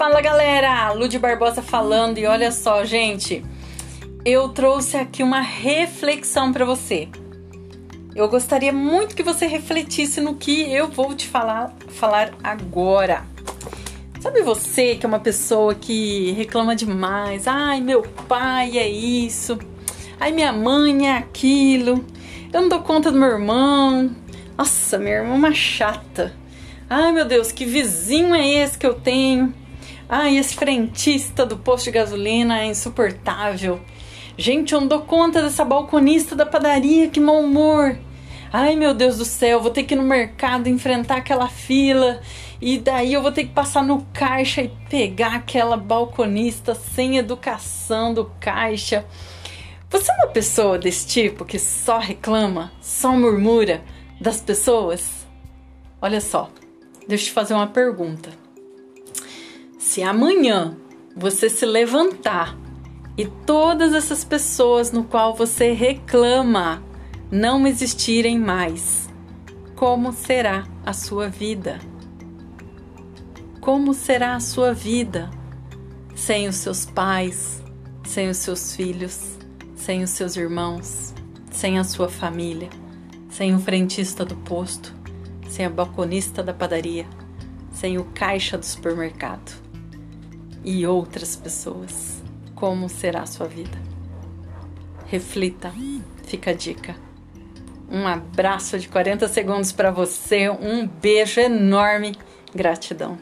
Fala galera, Lud Barbosa falando e olha só, gente, eu trouxe aqui uma reflexão para você. Eu gostaria muito que você refletisse no que eu vou te falar, falar agora. Sabe você que é uma pessoa que reclama demais? Ai, meu pai é isso. Ai, minha mãe é aquilo. Eu não dou conta do meu irmão. Nossa, minha irmã é uma chata. Ai, meu Deus, que vizinho é esse que eu tenho? Ai, esse frentista do posto de gasolina é insuportável. Gente, eu não dou conta dessa balconista da padaria, que mau humor. Ai, meu Deus do céu, vou ter que ir no mercado enfrentar aquela fila e daí eu vou ter que passar no caixa e pegar aquela balconista sem educação do caixa. Você é uma pessoa desse tipo que só reclama, só murmura das pessoas? Olha só, deixa eu te fazer uma pergunta. Se amanhã você se levantar e todas essas pessoas no qual você reclama não existirem mais, como será a sua vida? Como será a sua vida sem os seus pais, sem os seus filhos, sem os seus irmãos, sem a sua família, sem o frentista do posto, sem a balconista da padaria, sem o caixa do supermercado e outras pessoas? Como será a sua vida? Reflita, fica a dica. Um abraço de 40 segundos para você, um beijo enorme, gratidão.